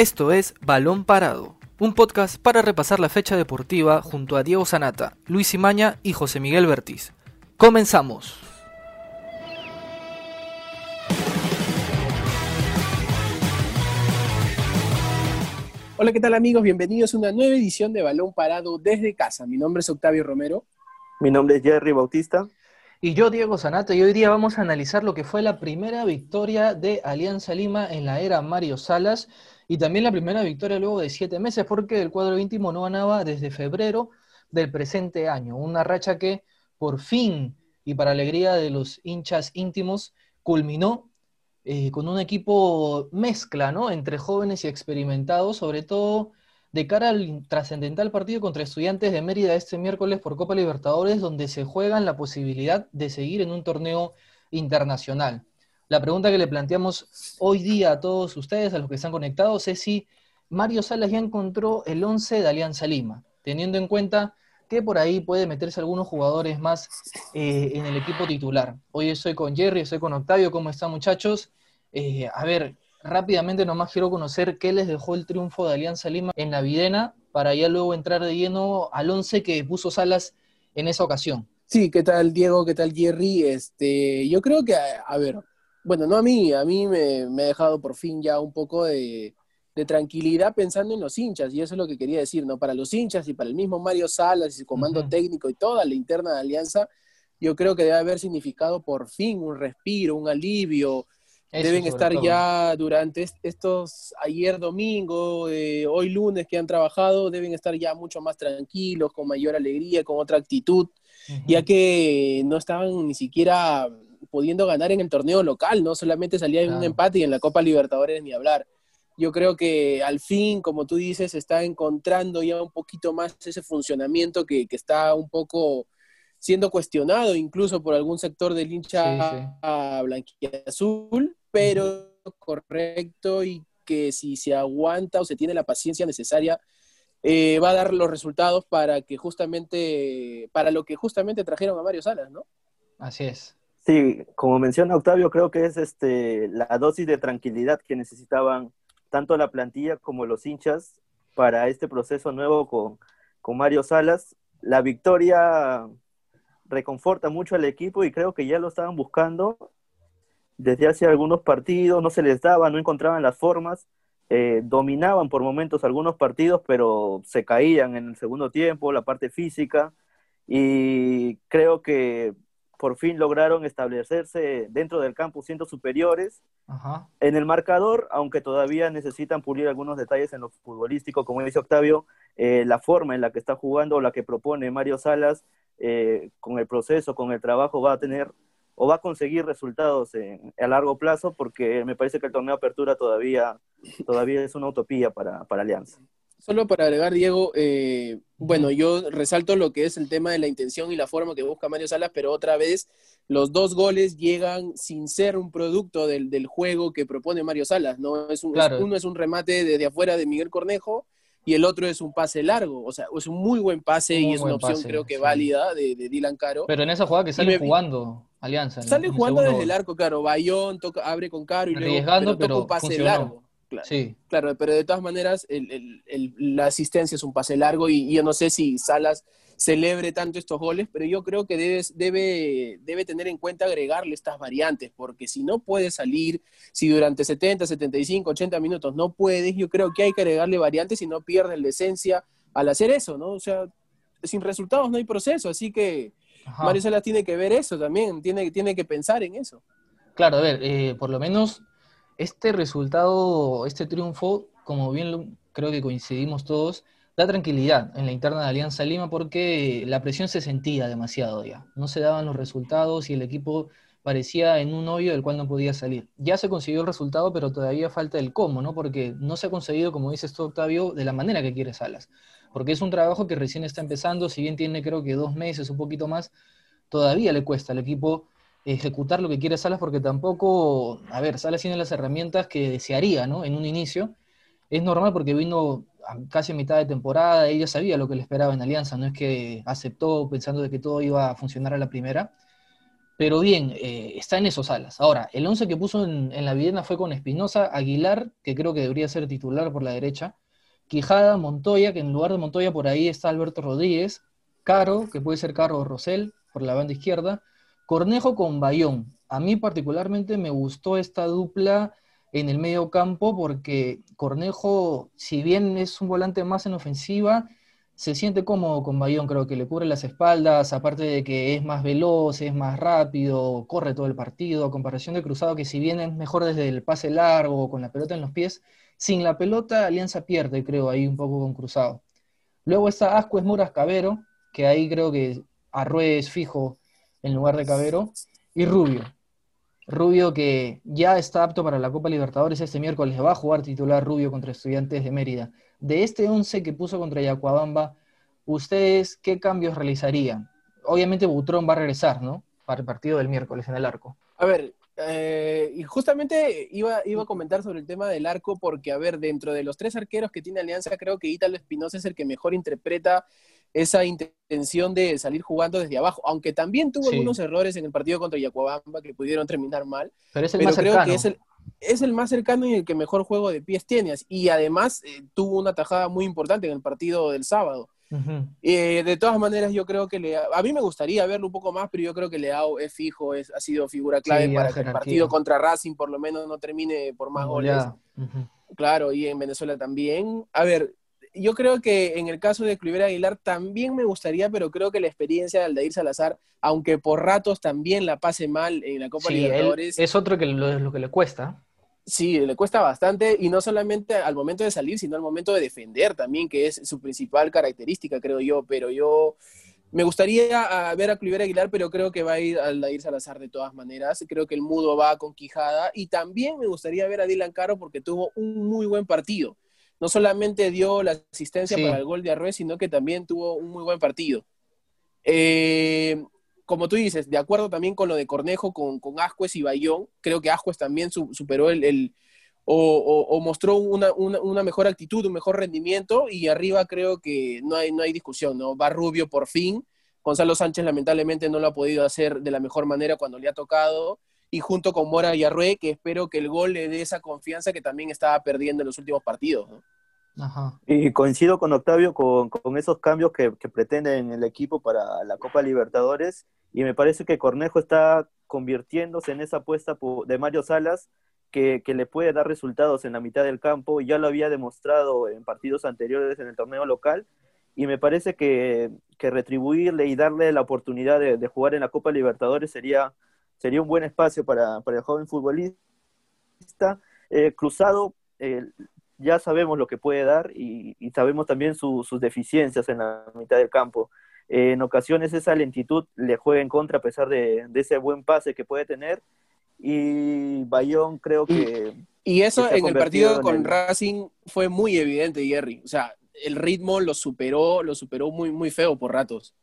Esto es Balón Parado, un podcast para repasar la fecha deportiva junto a Diego Sanata, Luis Imaña y José Miguel Bertiz. Comenzamos. Hola, ¿qué tal amigos? Bienvenidos a una nueva edición de Balón Parado desde casa. Mi nombre es Octavio Romero. Mi nombre es Jerry Bautista. Y yo, Diego Sanata, y hoy día vamos a analizar lo que fue la primera victoria de Alianza Lima en la era Mario Salas y también la primera victoria luego de siete meses, porque el cuadro íntimo no ganaba desde febrero del presente año. Una racha que por fin, y para alegría de los hinchas íntimos, culminó eh, con un equipo mezcla, ¿no? Entre jóvenes y experimentados, sobre todo de cara al trascendental partido contra Estudiantes de Mérida este miércoles por Copa Libertadores, donde se juegan la posibilidad de seguir en un torneo internacional. La pregunta que le planteamos hoy día a todos ustedes, a los que están conectados, es si Mario Salas ya encontró el 11 de Alianza Lima, teniendo en cuenta que por ahí puede meterse algunos jugadores más eh, en el equipo titular. Hoy estoy con Jerry, estoy con Octavio, ¿cómo están muchachos? Eh, a ver, rápidamente nomás quiero conocer qué les dejó el triunfo de Alianza Lima en la Videna para ya luego entrar de lleno al 11 que puso Salas en esa ocasión. Sí, ¿qué tal Diego? ¿Qué tal Jerry? Este, yo creo que, a, ver, bueno, no a mí, a mí me, me, ha dejado por fin ya un poco de, de tranquilidad pensando en los hinchas, y eso es lo que quería decir, ¿no? Para los hinchas y para el mismo Mario Salas y su comando técnico y toda la interna de Alianza, yo creo que debe haber significado por fin un respiro, un alivio. Deben estar ya durante estos, ayer domingo, eh, hoy lunes que han trabajado, deben estar ya mucho más tranquilos, con mayor alegría, con otra actitud, ya que no estaban ni siquiera pudiendo ganar en el torneo local, no solamente salía en un empate y en la Copa Libertadores ni hablar yo creo que al fin, como tú dices, está encontrando ya un poquito más ese funcionamiento que, está un poco siendo cuestionado incluso por algún sector del hincha blanquiazul, pero correcto y que si se aguanta o se tiene la paciencia necesaria, eh, va a dar los resultados para que justamente, para lo que justamente trajeron a Mario Salas, ¿no? Así es. Sí, como menciona Octavio, creo que es este la dosis de tranquilidad que necesitaban tanto la plantilla como los hinchas para este proceso nuevo con, Mario Salas. La victoria reconforta mucho al equipo y creo que ya lo estaban buscando desde hace algunos partidos, no se les daba, no encontraban las formas, eh, dominaban por momentos algunos partidos, pero se caían en el segundo tiempo, la parte física, y creo que por fin lograron establecerse dentro del campo siendo superiores. En el marcador, aunque todavía necesitan pulir algunos detalles en lo futbolístico, como dice Octavio, eh, la forma en la que está jugando, la que propone Mario Salas, eh, con el proceso, con el trabajo, va a tener o va a conseguir resultados a largo plazo, porque me parece que el torneo de apertura todavía, todavía es una utopía para, para Alianza. Solo para agregar, Diego, eh, bueno, yo resalto lo que es el tema de la intención y la forma que busca Mario Salas, pero otra vez los dos goles llegan sin ser un producto del, juego que propone Mario Salas, ¿no? Es un, uno es un remate desde afuera de Miguel Cornejo y el otro es un pase largo, o sea, es un muy buen pase y es una opción creo que válida de, Dylan Caro. Pero en esa jugada que sale jugando Alianza. Sale jugando desde el arco, claro, Bayón toca, abre con Caro y luego toca un pase largo. Claro, sí. claro, pero de todas maneras la asistencia es un pase largo y, yo no sé si Salas celebre tanto estos goles, pero yo creo que debe, debe tener en cuenta agregarle estas variantes, porque si no puede salir, si durante 70, 75, 80 minutos no puedes, yo creo que hay que agregarle variantes y no pierden la esencia al hacer eso, ¿no? O sea, sin resultados no hay proceso, así que Mario Salas tiene que ver eso también, tiene, tiene que pensar en eso. Claro, a ver, eh, por lo menos este resultado, este triunfo, como bien creo que coincidimos todos, da tranquilidad en la interna de Alianza Lima porque la presión se sentía demasiado ya. No se daban los resultados y el equipo parecía en un hoyo del cual no podía salir. Ya se consiguió el resultado, pero todavía falta el cómo, ¿no? Porque no se ha conseguido, como dices tú, Octavio, de la manera que quiere Salas. Porque es un trabajo que recién está empezando, si bien tiene creo que dos meses, un poquito más, todavía le cuesta al equipo ejecutar lo que quiere Salas porque tampoco, a ver, Salas tiene las herramientas que desearía, ¿no? En un inicio. Es normal porque vino casi a mitad de temporada, ella sabía lo que le esperaba en Alianza, no es que aceptó pensando de que todo iba a funcionar a la primera. Pero bien, eh, está en esos alas. Ahora, el 11 que puso en, la Videna fue con Espinosa, Aguilar, que creo que debería ser titular por la derecha, Quijada, Montoya, que en lugar de Montoya por ahí está Alberto Rodríguez, Caro, que puede ser Caro Rosell por la banda izquierda, Cornejo con Bayón. A mí particularmente me gustó esta dupla en el medio campo porque Cornejo, si bien es un volante más en ofensiva, se siente cómodo con Bayón, creo que le cubre las espaldas, aparte de que es más veloz, es más rápido, corre todo el partido, a comparación de Cruzado, que si bien es mejor desde el pase largo, con la pelota en los pies, sin la pelota Alianza pierde, creo, ahí un poco con Cruzado. Luego está Ascuez Moras Cabero, que ahí creo que Arrué es fijo en lugar de Cabero, y Rubio. Rubio que ya está apto para la Copa Libertadores este miércoles, va a jugar titular Rubio contra Estudiantes de Mérida. De este 11 que puso contra Yacuabamba, ¿ustedes qué cambios realizarían? Obviamente Butrón va a regresar, ¿no? Para el partido del miércoles en el arco. A ver, eh, y justamente iba, iba a comentar sobre el tema del arco porque, a ver, dentro de los tres arqueros que tiene Alianza, creo que Ítalo Espinosa es el que mejor interpreta esa intención de salir jugando desde abajo, aunque también tuvo algunos errores en el partido contra Yacuabamba que pudieron terminar mal. Pero es el más creo que es el, es el, más cercano y el que mejor juego de pies tiene. Y además eh, tuvo una tajada muy importante en el partido del sábado. Eh, de todas maneras, yo creo que le, a mí me gustaría verlo un poco más, pero yo creo que Leao es fijo, es, ha sido figura clave para que el partido contra Racing por lo menos no termine por más goles. Claro, y en Venezuela también. A ver, yo creo que en el caso de Cliver Aguilar también me gustaría, pero creo que la experiencia de Aldair Salazar, aunque por ratos también la pase mal en la Copa Libertadores. es otro que lo, lo que le cuesta. Sí, le cuesta bastante y no solamente al momento de salir, sino al momento de defender también, que es su principal característica, creo yo. Pero yo me gustaría ver a Cliver Aguilar, pero creo que va a ir a Aldair Salazar de todas maneras. Creo que el mudo va con Quijada y también me gustaría ver a Dylan Caro porque tuvo un muy buen partido no solamente dio la asistencia para el gol de Arrué, sino que también tuvo un muy buen partido. Eh, como tú dices, de acuerdo también con lo de Cornejo, con, con y Bayón, creo que Ascuez también superó el, o, mostró una, mejor actitud, un mejor rendimiento, y arriba creo que no hay, no hay discusión, ¿no? Va Rubio por fin, Gonzalo Sánchez lamentablemente no lo ha podido hacer de la mejor manera cuando le ha tocado, y junto con Mora y Arrué, que espero que el gol le dé esa confianza que también estaba perdiendo en los últimos partidos. Y coincido con Octavio con, esos cambios que, pretenden el equipo para la Copa Libertadores, y me parece que Cornejo está convirtiéndose en esa apuesta de Mario Salas que, le puede dar resultados en la mitad del campo, ya lo había demostrado en partidos anteriores en el torneo local, y me parece que, retribuirle y darle la oportunidad de, de jugar en la Copa Libertadores sería sería un buen espacio para, el joven futbolista. Eh, cruzado, eh, ya sabemos lo que puede dar y, sabemos también sus deficiencias en la mitad del campo. Eh, en ocasiones esa lentitud le juega en contra a pesar de, ese buen pase que puede tener. Y Bayón creo que... Y, eso en el partido con Racing fue muy evidente, Jerry. O sea, el ritmo lo superó, lo superó muy, muy feo por ratos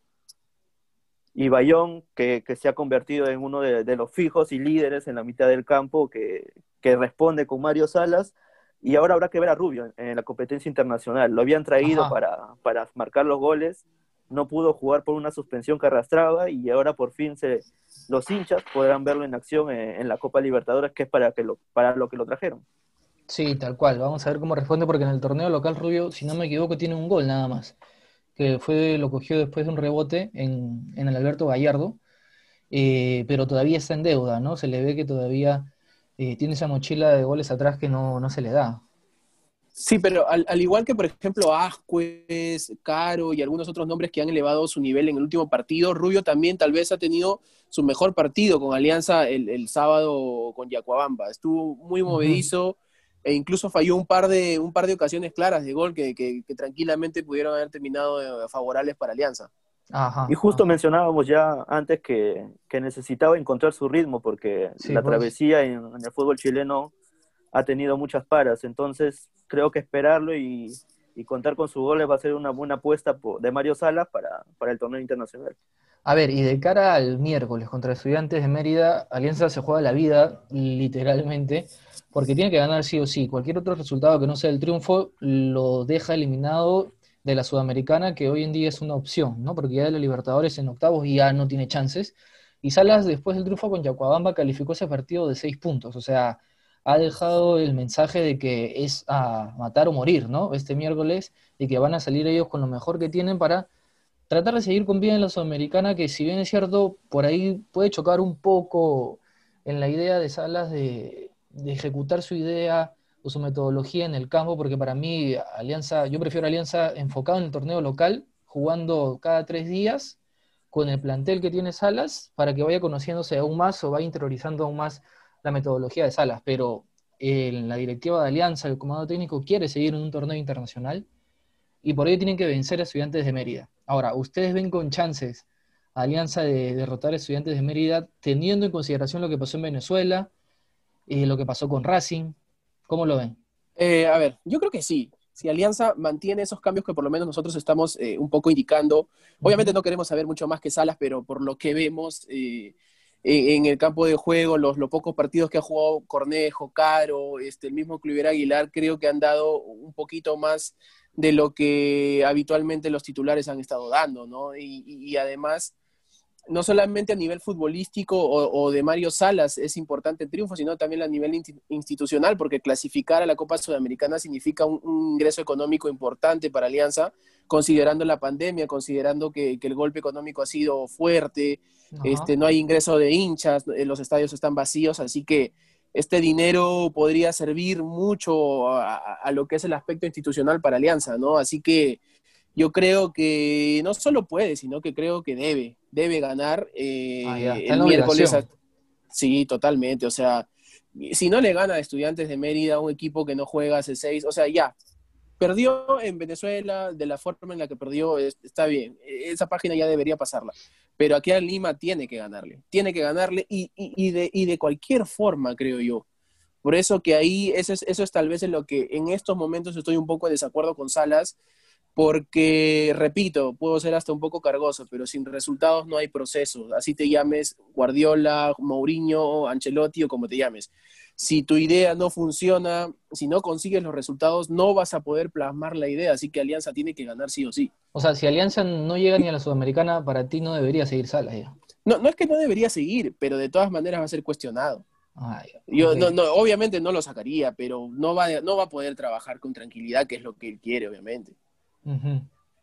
y Bayón, que, se ha convertido en uno de, los fijos y líderes en la mitad del campo, que, responde con Mario Salas, y ahora habrá que ver a Rubio en, la competencia internacional. Lo habían traído para, para, marcar los goles, no pudo jugar por una suspensión que arrastraba, y ahora por fin se, los hinchas podrán verlo en acción en, la Copa Libertadores, que es para, que lo, para lo que lo trajeron. Sí, tal cual. Vamos a ver cómo responde, porque en el torneo local Rubio, si no me equivoco, tiene un gol nada más que fue, lo cogió después de un rebote en, el Alberto Gallardo, eh, pero todavía está en deuda, ¿no? Se le ve que todavía eh, tiene esa mochila de goles atrás que no, se le da. Sí, pero al, igual que, por ejemplo, Ascuez, Caro y algunos otros nombres que han elevado su nivel en el último partido, Rubio también tal vez ha tenido su mejor partido con Alianza el, sábado con Yacuabamba. Estuvo muy movedizo, e incluso falló un par de, un par de ocasiones claras de gol que, tranquilamente pudieron haber terminado eh, favorables para Alianza. y justo mencionábamos ya antes que, necesitaba encontrar su ritmo porque la pues. travesía en, el fútbol chileno ha tenido muchas paras, entonces creo que esperarlo y, contar con sus goles va a ser una buena apuesta de Mario Salas para, para el torneo internacional. A ver, y de cara al miércoles contra Estudiantes de Mérida, Alianza se juega la vida, literalmente, porque tiene que ganar sí o sí. Cualquier otro resultado que no sea el triunfo lo deja eliminado de la Sudamericana, que hoy en día es una opción, ¿no? Porque ya de la Libertadores en octavos ya no tiene chances. Y Salas, después del triunfo con Yacuabamba, calificó ese partido de seis puntos. O sea, ha dejado el mensaje de que es a matar o morir, ¿no? Este miércoles, y que van a salir ellos con lo mejor que tienen para tratar de seguir con vida en la Sudamericana, que si bien es cierto, por ahí puede chocar un poco en la idea de Salas de, de ejecutar su idea o su metodología en el campo, porque para mí Alianza, yo prefiero Alianza enfocado en el torneo local, jugando cada tres días con el plantel que tiene Salas, para que vaya conociéndose aún más o vaya interiorizando aún más la metodología de Salas. Pero en la directiva de Alianza, el comando técnico quiere seguir en un torneo internacional y por ello tienen que vencer a estudiantes de Mérida. Ahora, ¿ustedes ven con chances a Alianza de derrotar a estudiantes de Mérida, teniendo en consideración lo que pasó en Venezuela, y lo que pasó con Racing? ¿Cómo lo ven? Eh, a ver, yo creo que sí. Si Alianza mantiene esos cambios que por lo menos nosotros estamos eh, un poco indicando, obviamente no queremos saber mucho más que Salas, pero por lo que vemos en, el campo de juego, los, los, pocos partidos que ha jugado Cornejo, Caro, este, el mismo Cluiver Aguilar, creo que han dado un poquito más de lo que habitualmente los titulares han estado dando, ¿no? y, y además no solamente a nivel futbolístico o, de Mario Salas es importante el triunfo, sino también a nivel institucional, porque clasificar a la Copa Sudamericana significa un, ingreso económico importante para Alianza, considerando la pandemia, considerando que, el golpe económico ha sido fuerte, este, no hay ingreso de hinchas, eh, los estadios están vacíos, así que este dinero podría servir mucho a, a lo que es el aspecto institucional para Alianza, ¿no? Así que yo creo que no solo puede, sino que creo que debe, debe ganar eh, ah, el miércoles. Sí, totalmente. O sea, si no le gana a Estudiantes de Mérida, un equipo que no juega hace seis, o sea, ya, perdió en Venezuela de la forma en la que perdió, está bien, esa página ya debería pasarla. Pero aquí a Lima tiene que ganarle, tiene que ganarle y, y, de, y de cualquier forma, creo yo. Por eso que ahí, eso es, eso es tal vez en lo que en estos momentos estoy un poco en desacuerdo con Salas, porque, repito, puedo ser hasta un poco cargoso, pero sin resultados no hay proceso. Así te llames Guardiola, Mourinho, Ancelotti o como te llames. Si tu idea no funciona, si no consigues los resultados, no vas a poder plasmar la idea. Así que Alianza tiene que ganar sí o sí. O sea, si Alianza no llega ni a la Sudamericana, para ti no debería seguir Salas ya. No, no es que no debería seguir, pero de todas maneras va a ser cuestionado. Yo no, no, obviamente no lo sacaría, pero no va, no va a poder trabajar con tranquilidad, que es lo que él quiere, obviamente.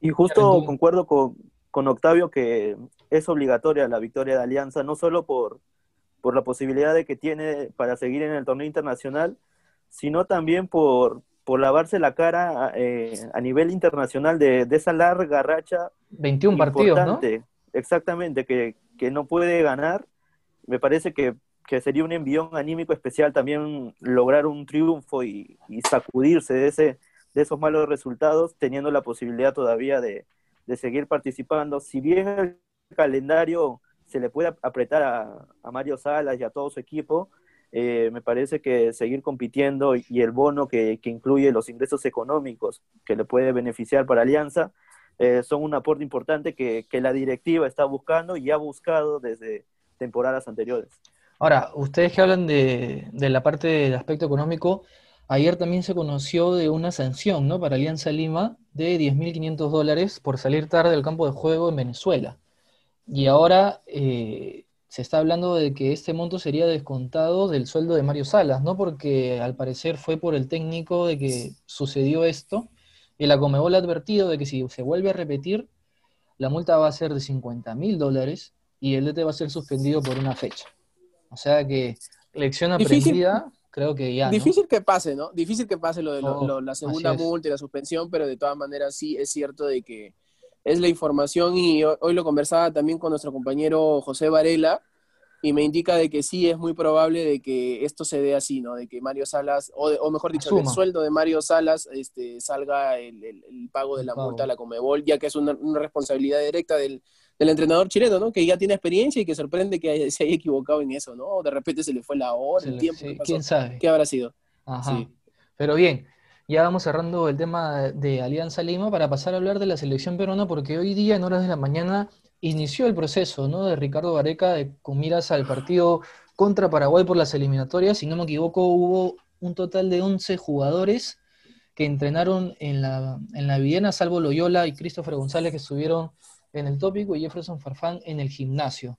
Y justo concuerdo con, Octavio que es obligatoria la victoria de Alianza, no solo por, por la posibilidad de que tiene para seguir en el torneo internacional, sino también por, por lavarse la cara eh, a nivel internacional de, esa larga racha. 21 partidos, ¿no? Exactamente, que, no puede ganar. Me parece que, sería un envión anímico especial también lograr un triunfo y sacudirse de ese, de esos malos resultados, teniendo la posibilidad todavía de, seguir participando. Si bien el calendario se le puede apretar a, Mario Salas y a todo su equipo, eh, me parece que seguir compitiendo y el bono que, incluye los ingresos económicos que le puede beneficiar para Alianza eh, son un aporte importante que, la directiva está buscando y ha buscado desde temporadas anteriores. Ahora, ustedes que hablan de, de la parte del aspecto económico, Ayer también se conoció de una sanción ¿no? para Alianza Lima de 10.500 dólares por salir tarde del campo de juego en Venezuela. Y ahora eh, se está hablando de que este monto sería descontado del sueldo de Mario Salas, ¿no? Porque al parecer fue por el técnico de que sucedió esto. Y la Comebol ha advertido de que si se vuelve a repetir, la multa va a ser de 50 mil dólares y el DT va a ser suspendido por una fecha. O sea que lección aprendida creo que ya. Difícil que pase, ¿no? Difícil que pase lo de oh, la segunda multa y la suspensión, pero de todas maneras sí es cierto de que es la información y hoy, lo conversaba también con nuestro compañero José Varela y me indica de que sí es muy probable de que esto se dé así, ¿no? De que Mario Salas, o, mejor dicho, el sueldo de Mario Salas este, salga el, pago de la multa a la Comebol, ya que es una responsabilidad directa del, del entrenador chileno, ¿no? Que ya tiene experiencia y que sorprende que se haya equivocado en eso, ¿no? De repente se le fue la hora, el tiempo. ¿Quién sabe? ¿Qué habrá sido? Ajá. Pero bien, ya vamos cerrando el tema de Alianza Lima para pasar a hablar de la selección peruana, porque hoy día, en horas de la mañana, inició el proceso, ¿no? De Ricardo Vareca de, con miras al partido contra Paraguay por las eliminatorias. Si no me equivoco, hubo un total de 11 jugadores que entrenaron en la, en la Viena, salvo Loyola y Christopher González, que estuvieron en el tópico y Jefferson Farfán en el gimnasio.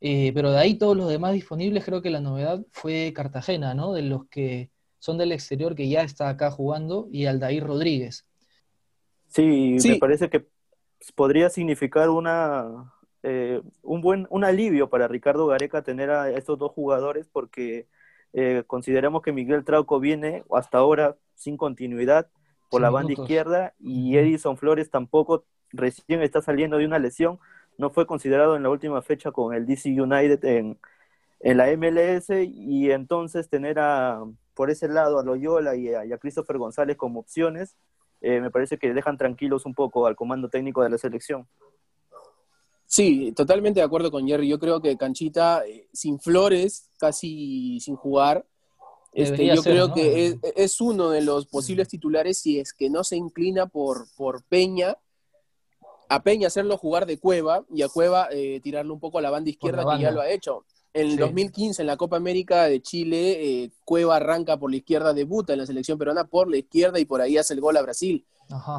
Eh, pero de ahí todos los demás disponibles, creo que la novedad fue Cartagena, ¿no? De los que son del exterior que ya está acá jugando, y Aldair Rodríguez. Sí, me parece que podría significar una, eh, un buen un alivio para Ricardo Gareca tener a estos dos jugadores porque eh, consideramos que Miguel Trauco viene hasta ahora sin continuidad por la banda izquierda y Edison Flores tampoco recién está saliendo de una lesión, no fue considerado en la última fecha con el DC United en, en la MLS y entonces tener a, por ese lado a Loyola y a, y a Christopher González como opciones, eh, me parece que dejan tranquilos un poco al comando técnico de la selección. Sí, totalmente de acuerdo con Jerry. Yo creo que Canchita, eh, sin Flores, casi sin jugar, este, yo creo que es, uno de los posibles titulares si es que no se inclina por, por Peña, a Peña hacerlo jugar de Cueva y a Cueva eh, tirarle un poco a la banda izquierda que ya lo ha hecho. En el 2015, en la Copa América de Chile, eh, Cueva arranca por la izquierda, debuta en la selección peruana por la izquierda y por ahí hace el gol a Brasil.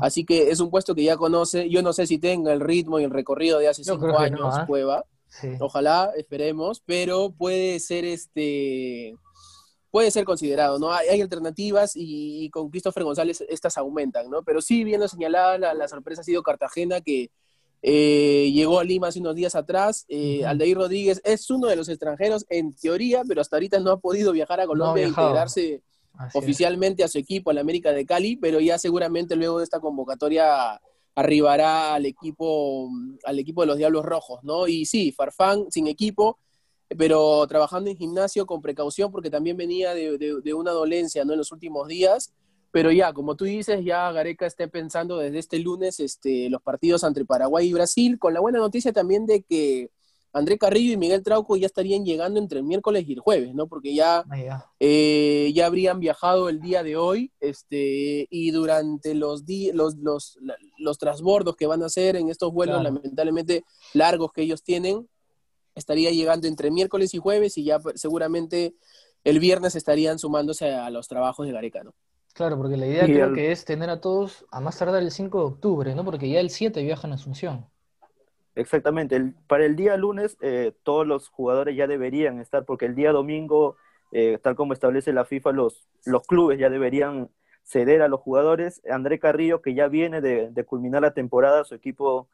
Así que es un puesto que ya conoce. Yo no sé si tenga el ritmo y el recorrido de hace cinco años, ¿ah? Cueva. Ojalá, esperemos, pero puede ser este puede ser considerado, ¿no? Hay, alternativas y, con Christopher González estas aumentan, ¿no? Pero sí, bien lo señalada, la, sorpresa ha sido Cartagena, que eh, llegó a Lima hace unos días atrás. Eh, Aldeir Rodríguez es uno de los extranjeros en teoría, pero hasta ahorita no ha podido viajar a Colombia e integrarse oficialmente a su equipo, al América de Cali, pero ya seguramente luego de esta convocatoria arribará al equipo, al equipo de los Diablos Rojos, ¿no? Y sí, Farfán sin equipo, pero trabajando en gimnasio con precaución porque también venía de, una dolencia, ¿no? En los últimos días, pero ya, como tú dices, ya Gareca está pensando desde este lunes este, los partidos entre Paraguay y Brasil, con la buena noticia también de que André Carrillo y Miguel Trauco ya estarían llegando entre el miércoles y el jueves, ¿no? Porque ya, ah, eh, ya. habrían viajado el día de hoy, este, y durante los, los, los, los, transbordos que van a hacer en estos vuelos lamentablemente largos que ellos tienen, estaría llegando entre miércoles y jueves y ya pues, seguramente el viernes estarían sumándose a los trabajos de Gareca, ¿no? Claro, porque la idea creo que es tener a todos a más tardar el 5 de octubre, ¿no? Porque ya el 7 viajan a Asunción. Exactamente. para el día lunes, eh, todos los jugadores ya deberían estar, porque el día domingo, eh, tal como establece la FIFA, los, los clubes ya deberían ceder a los jugadores. André Carrillo, que ya viene de, culminar la temporada, su equipo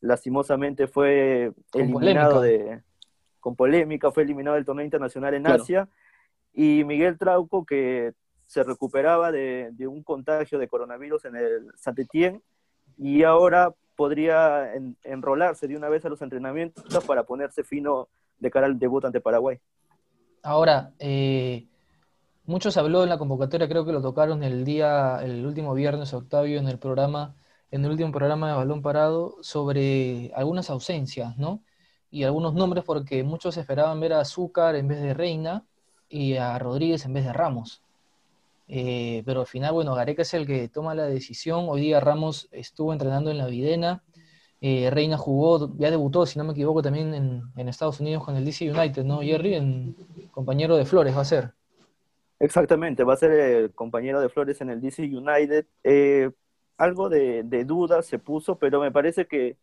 lastimosamente fue eliminado de con polémica, fue eliminado del torneo internacional en Asia. Y Miguel Trauco, que se recuperaba de, de un contagio de coronavirus en el Saint-Étienne y ahora podría enrolarse de una vez a los entrenamientos para ponerse fino de cara al debut ante Paraguay. Ahora, eh, muchos habló en la convocatoria, creo que lo tocaron el día, el último viernes, Octavio, en el programa, en el último programa de Balón Parado, sobre algunas ausencias, ¿no? Y algunos nombres porque muchos esperaban ver a Azúcar en vez de Reina y a Rodríguez en vez de Ramos. Eh, pero al final, bueno, Gareca es el que toma la decisión. Hoy día Ramos estuvo entrenando en la Videna. Eh, Reina jugó, ya debutó, si no me equivoco, también en, Estados Unidos con el DC United, ¿no, Jerry? En, compañero de Flores va a ser. Exactamente, va a ser el compañero de Flores en el DC United. Eh, algo de, duda se puso, pero me parece que,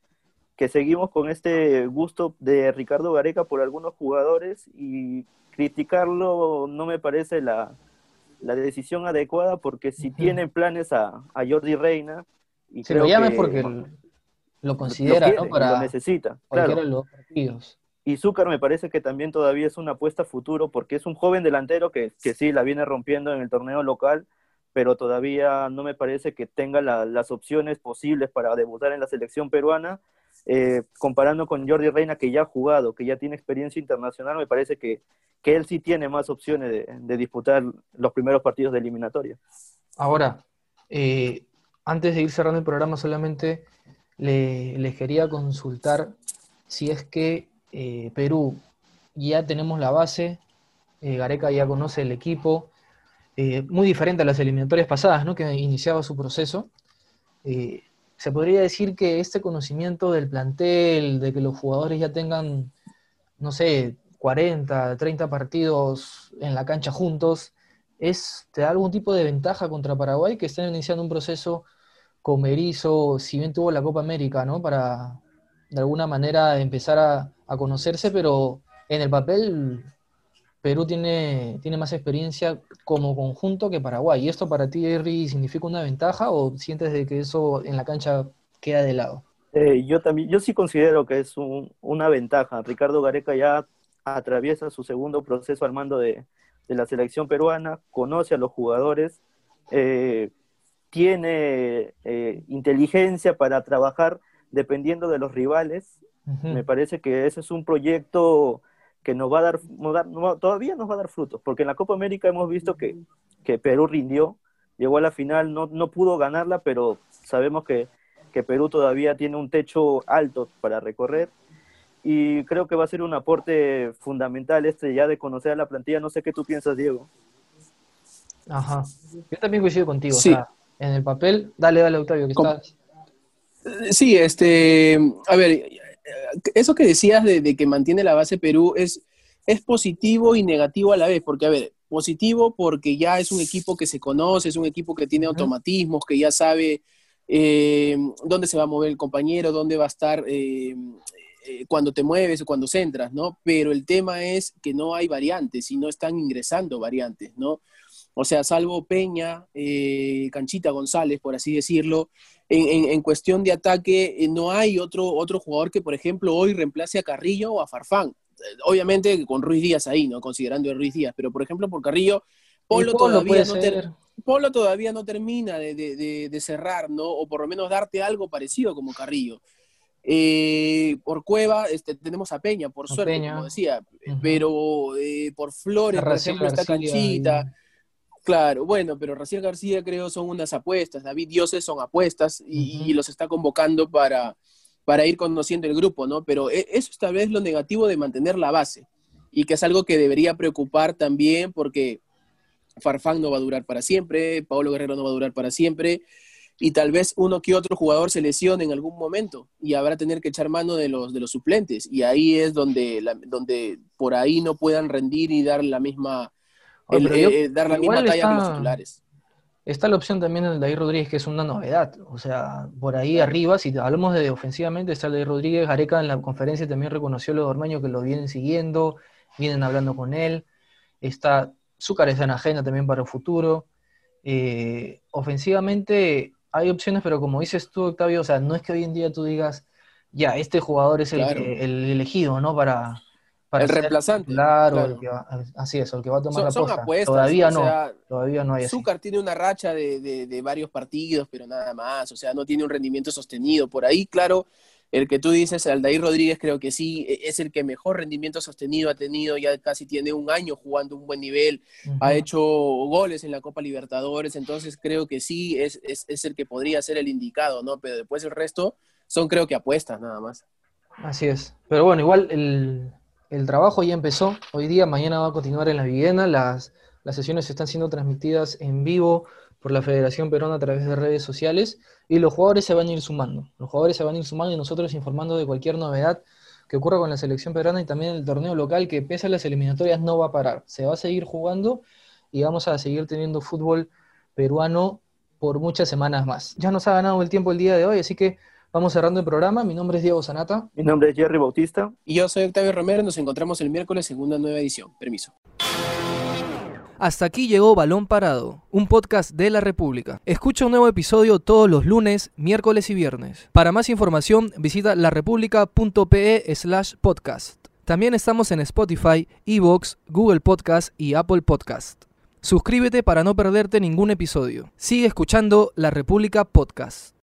que seguimos con este gusto de Ricardo Gareca por algunos jugadores y criticarlo no me parece la, la decisión adecuada porque si tienen planes a, a, Jordi Reina y se lo llama porque lo considera, ¿no? Para lo necesita, claro. los partidos. Y Zúcar me parece que también todavía es una apuesta a futuro porque es un joven delantero que, que sí la viene rompiendo en el torneo local, pero todavía no me parece que tenga las opciones posibles para debutar en la selección peruana. Eh, comparando con Jordi Reina, que ya ha jugado, que ya tiene experiencia internacional, me parece que, que él sí tiene más opciones de, disputar los primeros partidos de eliminatoria. Ahora, eh, antes de ir cerrando el programa, solamente les quería consultar si es que eh, Perú ya tenemos la base, Gareca ya conoce el equipo, muy diferente a las eliminatorias pasadas, ¿no? que iniciaba su proceso. Se podría decir que este conocimiento del plantel, de que los jugadores ya tengan, no sé, 40, 30 partidos en la cancha juntos, es, ¿te da algún tipo de ventaja contra Paraguay que están iniciando un proceso con Berizzo, si bien tuvo la Copa América, ¿no? Para de alguna manera empezar a, conocerse, pero en el papel Perú tiene, tiene más experiencia como conjunto que Paraguay. ¿Y esto para ti, Henry, significa una ventaja o sientes de que eso en la cancha queda de lado? Eh, yo también, yo sí considero que es una ventaja. Ricardo Gareca ya atraviesa su segundo proceso al mando de, la selección peruana, conoce a los jugadores, eh, tiene eh, inteligencia para trabajar dependiendo de los rivales. Me parece que ese es un proyecto que nos va a dar, todavía nos va a dar frutos, porque en la Copa América hemos visto que, que Perú rindió, llegó a la final, no, no pudo ganarla, pero sabemos que, que Perú todavía tiene un techo alto para recorrer y creo que va a ser un aporte fundamental este ya de conocer a la plantilla. No sé qué tú piensas, Diego. Ajá. Yo también coincido contigo. Sí. en el papel, dale, dale, Octavio, que estás. Sí, este, a ver, eso que decías de, que mantiene la base Perú es, es positivo y negativo a la vez, porque, a ver, positivo porque ya es un equipo que se conoce, es un equipo que tiene automatismos, que ya sabe eh, dónde se va a mover el compañero, dónde va a estar eh, eh, cuando te mueves o cuando centras, ¿no? Pero el tema es que no hay variantes y no están ingresando variantes, ¿no? O sea, salvo Peña, Canchita González, por así decirlo, en, cuestión de ataque, eh, no hay otro, otro jugador que, por ejemplo, hoy reemplace a Carrillo o a Farfán. Eh, obviamente con Ruiz Díaz ahí, ¿no? Considerando a Ruiz Díaz, pero por ejemplo por Carrillo, Polo, todavía, no Polo todavía no termina de, cerrar, ¿no? O por lo menos darte algo parecido como Carrillo. Eh, por Cueva este, tenemos a Peña, por suerte, como decía, pero por Flores, por ejemplo, está Canchita. Claro, bueno, pero Raciel García creo son unas apuestas, David Dioses son apuestas y, los está convocando para, para ir conociendo el grupo, ¿no? Pero e, eso es tal vez lo negativo de mantener la base y que es algo que debería preocupar también porque Farfán no va a durar para siempre, Pablo Guerrero no va a durar para siempre y tal vez uno que otro jugador se lesione en algún momento y habrá tener que echar mano de los, de los suplentes. Y ahí es donde, donde por ahí no puedan rendir y dar la misma el, dar la misma talla los titulares. Está la opción también del David Rodríguez, que es una novedad. O sea, por ahí arriba, si hablamos de ofensivamente, está el David Rodríguez. Gareca en la conferencia también reconoció lo de Ormeño, que lo vienen siguiendo, vienen hablando con él. Está Zúcar está en agenda también para el futuro. Eh, ofensivamente hay opciones, pero como dices tú, Octavio, o sea, no es que hoy en día tú digas, ya, este jugador es el, el elegido, ¿no? Para, el reemplazante. Claro, así es, el que va a tomar la son Apuestas, todavía no, todavía no hay Azúcar tiene una racha de, varios partidos, pero nada más, o sea, no tiene un rendimiento sostenido. Por ahí, claro, el que tú dices, Aldair Rodríguez, creo que sí, e, es el que mejor rendimiento sostenido ha tenido, ya casi tiene un año jugando un buen nivel, ha hecho goles en la Copa Libertadores, entonces creo que sí, es, es, es el que podría ser el indicado, ¿no? Pero después el resto son creo que apuestas nada más. Así es. Pero bueno, igual el, el trabajo ya empezó. Hoy día, mañana va a continuar en la Vivienda. Las, las sesiones están siendo transmitidas en vivo por la Federación Peruana a través de redes sociales y los jugadores se van a ir sumando. Los jugadores se van a ir sumando y nosotros informando de cualquier novedad que ocurra con la selección peruana y también el torneo local que pese a las eliminatorias no va a parar. Se va a seguir jugando y vamos a seguir teniendo fútbol peruano por muchas semanas más. Ya nos ha ganado el tiempo el día de hoy, así que Vamos cerrando el programa. Mi nombre es Diego Sanata. Mi nombre es Jerry Bautista. Y yo soy Octavio Romero. Nos encontramos el miércoles en una nueva edición. Permiso. Hasta aquí llegó Balón Parado, un podcast de la República. Escucha un nuevo episodio todos los lunes, miércoles y viernes. Para más información, visita larepublica.pe slash podcast. También estamos en Spotify, Evox, Google Podcast y Apple Podcast. Suscríbete para no perderte ningún episodio. Sigue escuchando La República Podcast.